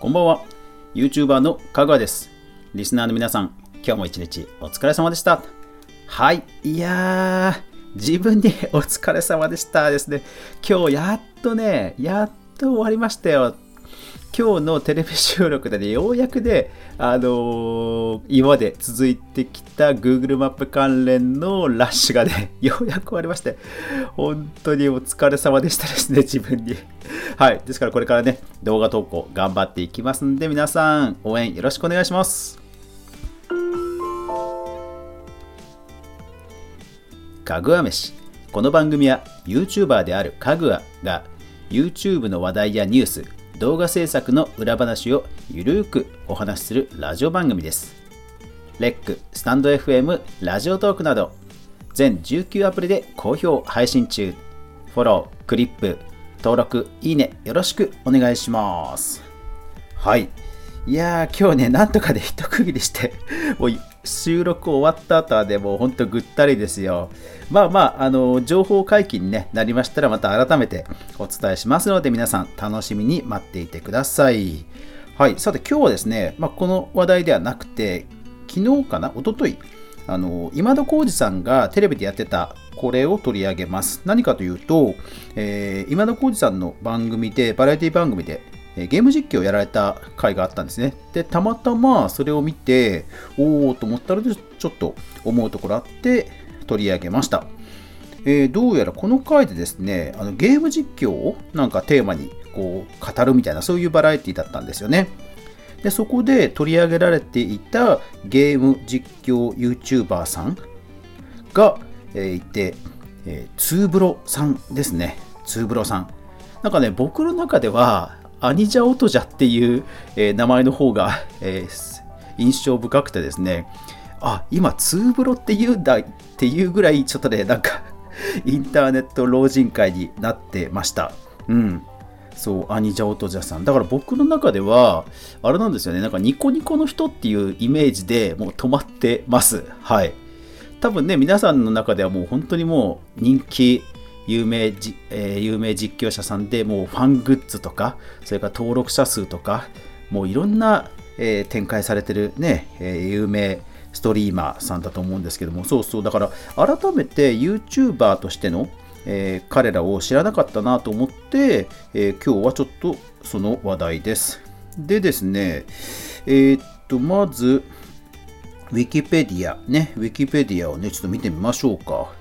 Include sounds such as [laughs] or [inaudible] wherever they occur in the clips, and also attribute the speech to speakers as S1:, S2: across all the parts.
S1: こんばんは。YouTuber のかぐわです。リスナーの皆さん、今日も一日お疲れ様でした。はい。いやー、自分にお疲れ様でしたですね。今日やっとね、やっと終わりましたよ。今日のテレビ収録でね、ようやくね、あのー今まで続いてきた Google マップ関連のラッシュがね、[laughs] ようやく終わりまして、本当にお疲れ様でしたですね、自分に。[laughs] はい。ですからこれからね、動画投稿頑張っていきますんで、皆さん、応援よろしくお願いします。かぐわ飯。この番組は YouTuber であるかぐわが YouTube の話題やニュース、動画制作の裏話をゆるーくお話しするラジオ番組です。レック、スタンド FM、ラジオトークなど全19アプリで好評配信中。フォロー、クリップ、登録、いいねよろしくお願いします。はい。いやー、今日ね、なんとかで一区切りして、[laughs] もう収録終わった後はね、もうほんとぐったりですよ。まあまあ、あの、情報解禁に、ね、なりましたら、また改めてお伝えしますので、皆さん楽しみに待っていてください。はい。さて、今日はですね、まあ、この話題ではなくて、昨日かな、一昨日あの今田耕司さんがテレビでやってたこれを取り上げます。何かというと、えー今田耕司さんの番組で、バラエティ番組で、ゲーム実況をやられた回があったんですね。で、たまたまそれを見て、おおと思ったので、ちょっと思うところあって取り上げました。えーどうやらこの回でですね、あのゲーム実況をなんかテーマにこう語るみたいな、そういうバラエティだったんですよね。でそこで取り上げられていたゲーム実況 YouTuber さんが、えーいて、えーツーブロさんですね。ツーブロさん。なんかね、僕の中では、アニジャオトジャっていう、えー名前の方が、えー印象深くてですね、あ、今、ツーブロって言うんだっていうぐらい、ちょっとね、なんか、[laughs] インターネット老人会になってました。うん。そう、アニジャオトジャさん。だから僕の中では、あれなんですよね、なんかニコニコの人っていうイメージでもう止まってます。はい。多分ね、皆さんの中ではもう本当にもう人気、有名じ、えー有名実況者さんでもうファングッズとか、それから登録者数とか、もういろんな、えー展開されてるね、えー有名ストリーマーさんだと思うんですけども、そうそう、だから改めて YouTuber としての、えー彼らを知らなかったなと思って、えー今日はちょっとその話題です。でですね、えーっと、まず、ウィキペディア、ね、ウィキペディアをね、ちょっと見てみましょうか。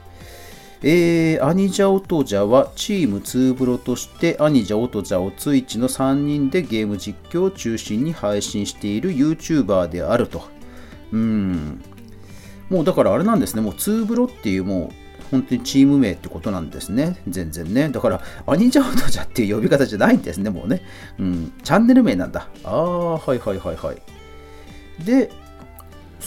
S1: えー、アニジャオトジャはチームツーブロとしてアニジャオトジャをツイッチの3人でゲーム実況を中心に配信している YouTuber であると。うん。もうだからあれなんですね、もうツーブロっていうもう本当にチーム名ってことなんですね。全然ね。だからアニジャオトジャっていう呼び方じゃないんですね、もうね。うん。チャンネル名なんだ。ああ、はいはいはいはい。で、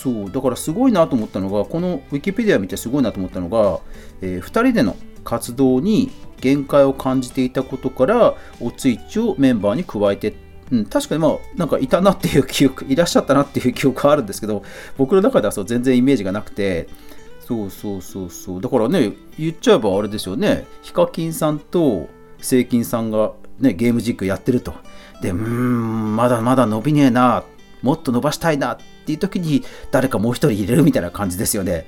S1: そうだからすごいなと思ったのがこのウィキペディア見てすごいなと思ったのが、え2人での活動に限界を感じていたことからおついちをメンバーに加えて、うん、確かにまあなんかいたなっていう記憶いらっしゃったなっていう記憶があるんですけど僕の中ではそう全然イメージがなくてそうそうそうそう。だからね言っちゃえばあれですよね。ヒカキンさんとセイキンさんが、ね、ゲーム実況やってると。でうーんまだまだ伸びねえな。もっと伸ばしたいな。っていう時に誰かもう一人入れるみたいな感じですよね。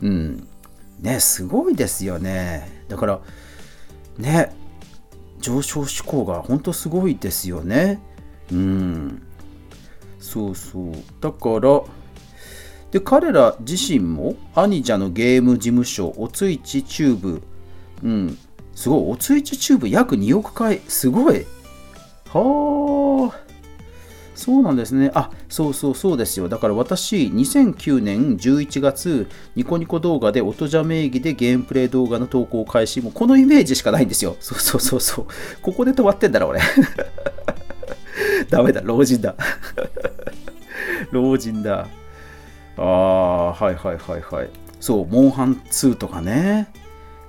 S1: うん。ねすごいですよね。だからね上昇志向が本当すごいですよね。うん。そうそう。だからで彼ら自身もアニジャのゲーム事務所おついちチューブ。うん。すごいおついちチューブ約2億回。すごい。はあ。そうなんですね。あ、そうそうそうですよ。だから私、2009年11月、ニコニコ動画で音じゃ名義でゲームプレイ動画の投稿開始。もうこのイメージしかないんですよ。そうそうそうそう。ここで止まってんだろ、俺。[laughs] ダメだ、老人だ。[laughs] 老人だ。ああ、はいはいはいはい。そう、モンハン2とかね。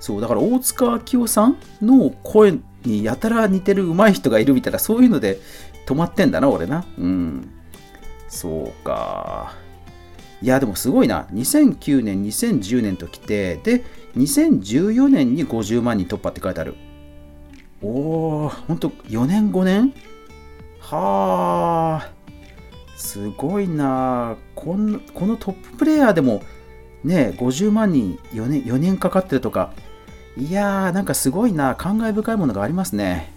S1: そう、だから大塚明夫さんの声にやたら似てる上手い人がいるみたいな、そういうので止まってんだな、俺な。うん。そうか。いや、でもすごいな。2009年、2010年ときて、で、2014年に50万人突破って書いてある。おー、ほんと4年5年はあすごいなこのこのトッププレイヤーでもね50万人4年 ,4 年かかってるとかいやーなんかすごいな感慨深いものがありますね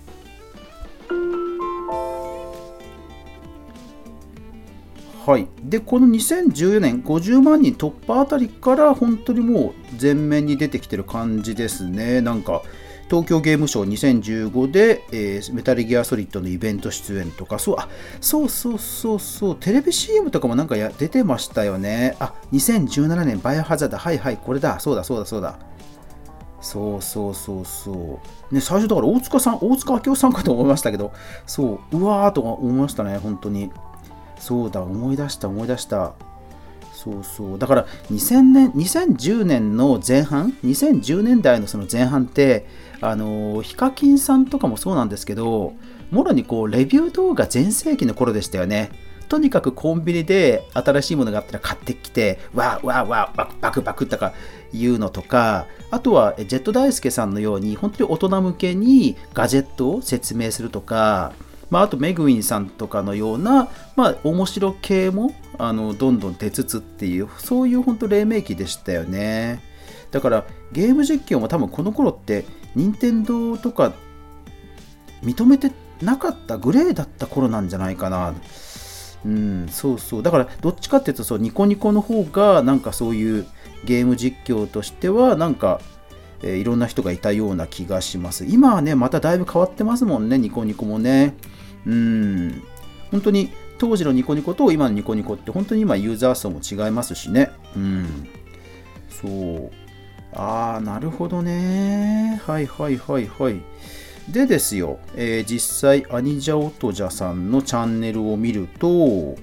S1: はい、でこの2014年50万人突破あたりから本当にもう前面に出てきてる感じですね。なんか東京ゲームショウ2015で、えー、メタルギアソリッドのイベント出演とかそうあそうそうそうそうテレビ CM とかもなんかや出てましたよね。あ2017年バイオハザード。はいはいこれだ。そうだそうだそうだ。そうそうそうそう。ね、最初だから大塚さん、大塚明夫さんかと思いましたけど、そう、うわーとか思いましたね、本当に。そうだ、思い出した、思い出した。そうそう。だから2000年、2010年の前半、2010年代のその前半って、あの、ヒカキンさんとかもそうなんですけど、もろにこう、レビュー動画全盛期の頃でしたよね。とにかくコンビニで新しいものがあったら買ってきて、わーわーわー、バクバクバクとか言うのとか、あとはジェット大輔さんのように、本当に大人向けにガジェットを説明するとか、まあ、あとメグウィンさんとかのような、まあ、面白系もあのどんどん出つつっていうそういう本当黎明期でしたよねだからゲーム実況も多分この頃って任天堂とか認めてなかったグレーだった頃なんじゃないかなうんそうそうだからどっちかっていうとそうニコニコの方がなんかそういうゲーム実況としてはなんかえ、いろんな人がいたような気がします。今はね、まただいぶ変わってますもんね、ニコニコもね。うん。本当に当時のニコニコと今のニコニコって本当に今ユーザー層も違いますしね。うん。そう。ああ、なるほどね。はいはいはいはい。でですよ、えー、実際、アニジャオトジャさんのチャンネルを見ると、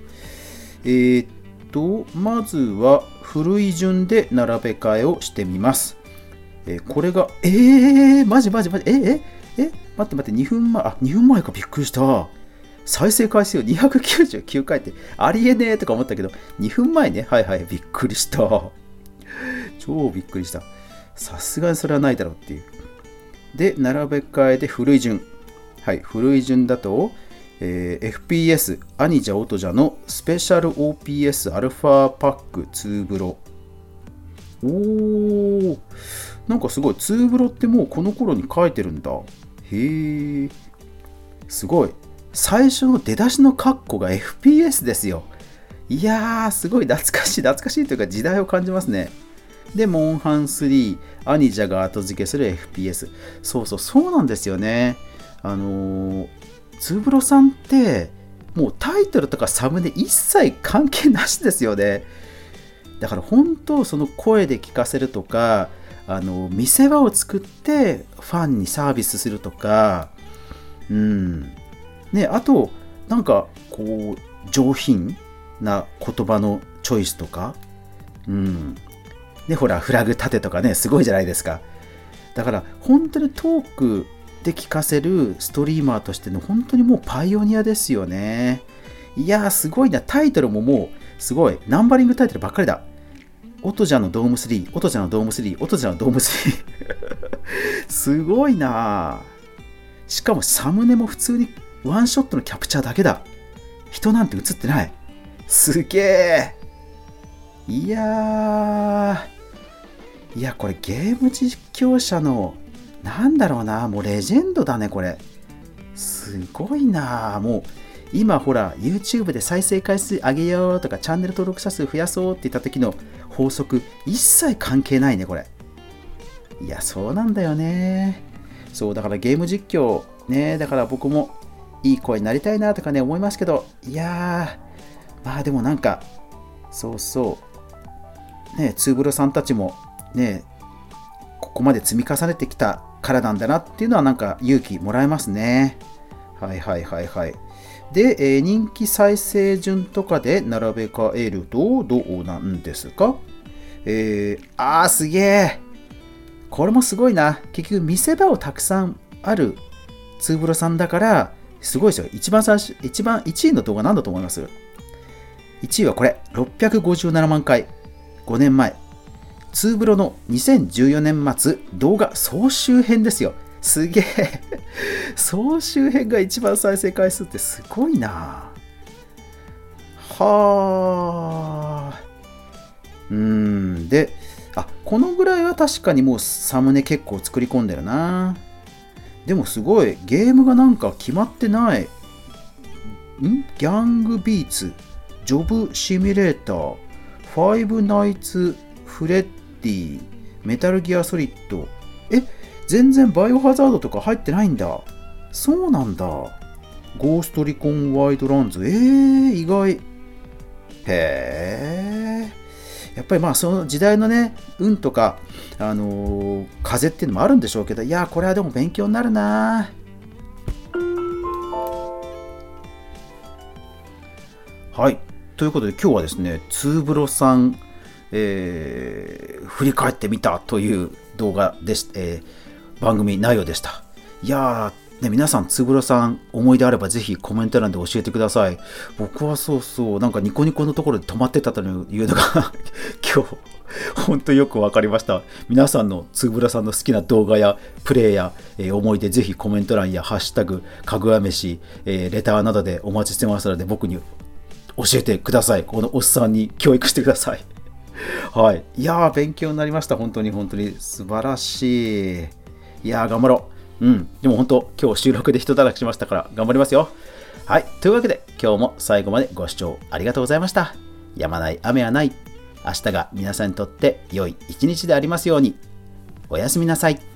S1: えー、っと、まずは古い順で並べ替えをしてみます。えー、これが、えー、マジマジマジ、えー、ええ待って待って、2分前、あ、2分前か、びっくりした。再生回数299回ってありえねえとか思ったけど、2分前ね。はいはい、びっくりした。[laughs] 超びっくりした。さすがにそれはないだろうっていう。で、並べ替えて古い順。はい、古い順だと、えー、FPS アニジャオトジャのスペシャル OPS アルファパック2ブロ。おー、なんかすごい、2ブロってもうこの頃に書いてるんだ。へえ、すごい。最初の出だしのカッコが FPS ですよ。いやー、すごい懐かしい、懐かしいというか時代を感じますね。で、モンハン3、アニジャが後付けする FPS。そうそう、そうなんですよね。あのー、ツーブロさんって、もうタイトルとかサムネ一切関係なしですよね。だから本当、その声で聞かせるとか、あの見せ場を作ってファンにサービスするとか、うん。ね、あとなんかこう上品な言葉のチョイスとか、うん。ね、ほらフラグ立てとかねすごいじゃないですか。だから本当にトークで聞かせるストリーマーとしての本当にもうパイオニアですよね。いやーすごいな。タイトルももうすごい。ナンバリングタイトルばっかりだ。オトジャのドーム3、オトジャのドーム3、オトジャのドーム3。[laughs] すごいなしかもサムネも普通にワンショットのキャプチャーだけだ。人なんて映ってない。すげえ。いやー。いや、これゲーム実況者の、なんだろうな、もうレジェンドだね、これ。すごいなもう、今ほら、YouTube で再生回数上げようとか、チャンネル登録者数増やそうって言った時の法則、一切関係ないね、これ。いや、そうなんだよね。そう、だからゲーム実況、ね、だから僕もいい声になりたいなとかね、思いますけど、いやー、まあでもなんか、そうそう、ね、ツーブロさんたちも、ね、ここまで積み重ねてきたからなんだなっていうのはなんか勇気もらえますね。はいはいはいはい。で、えー、人気再生順とかで並べ替えるとどうなんですか？えー、あーすげえこれもすごいな。結局見せ場をたくさんあるツーブロさんだから、すごいですよ。一番最初、一番1位の動画なんだと思います ?1 位はこれ、657万回。5年前。ツーブロの2014年末動画総集編ですよ。すげえ。総集編が一番再生回数ってすごいな。はあ。うん。で、あ、このぐらいは確かにもうサムネ結構作り込んでるな。でもすごい、ゲームがなんか決まってない。ん？ギャングビーツ、ジョブシミュレーター、ファイブナイツフレッディ、メタルギアソリッド。え、全然バイオハザードとか入ってないんだ。そうなんだ。ゴーストリコンワイドランズ。えー、意外。へえ。やっぱりまあその時代のね、運とか、あのー、風っていうのもあるんでしょうけど、いや、これはでも勉強になるな。はい。ということで今日はですね、ツーブロさん、えー、振り返ってみたという動画でし、えー、番組内容でした。いやー、ね、皆さん、つぶらさん、思い出あればぜひコメント欄で教えてください。僕はそうそう、なんかニコニコのところで止まってたというのが [laughs] 今日、本当よく分かりました。皆さんのつぶらさんの好きな動画やプレイや、えー、思い出、ぜひコメント欄やハッシュタグ、かぐわ飯、えー、レターなどでお待ちしてますので、僕に教えてください。このおっさんに教育してください。はい。いやー、勉強になりました。本当に本当に素晴らしい。いやー、頑張ろう。うん。でも本当、今日収録で人たらきしましたから頑張りますよ。はい。というわけで、今日も最後までご視聴ありがとうございました。やまない雨はない。明日が皆さんにとって良い一日でありますように。おやすみなさい。